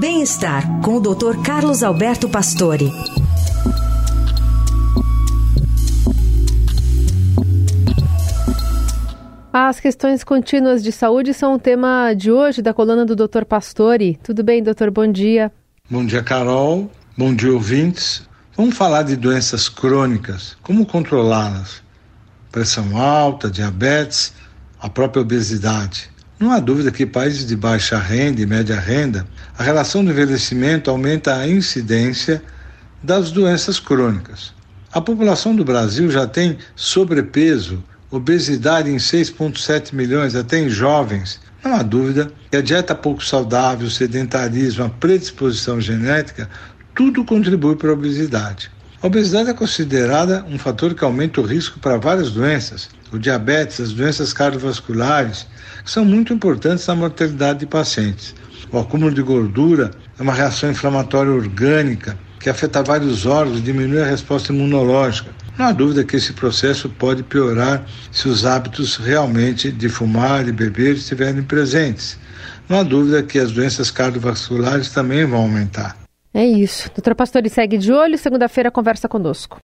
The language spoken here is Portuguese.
Bem-estar com o Dr. Carlos Alberto Pastore. As questões contínuas de saúde são o tema de hoje da coluna do Dr. Pastore. Tudo bem, doutor? Bom dia. Bom dia, Carol. Bom dia, ouvintes. Vamos falar de doenças crônicas, como controlá-las. Pressão alta, diabetes, a própria obesidade. Não há dúvida que países de baixa renda e média renda, a relação do envelhecimento aumenta a incidência das doenças crônicas. A população do Brasil já tem sobrepeso, obesidade em 6,7 milhões, até em jovens. Não há dúvida que a dieta pouco saudável, o sedentarismo, a predisposição genética, tudo contribui para a obesidade. A obesidade é considerada um fator que aumenta o risco para várias doenças, o diabetes, as doenças cardiovasculares, que são muito importantes na mortalidade de pacientes. O acúmulo de gordura é uma reação inflamatória orgânica que afeta vários órgãos e diminui a resposta imunológica. Não há dúvida que esse processo pode piorar se os hábitos realmente de fumar e beber estiverem presentes. Não há dúvida que as doenças cardiovasculares também vão aumentar. É isso. Doutora Pastore segue de olho. Segunda-feira conversa conosco.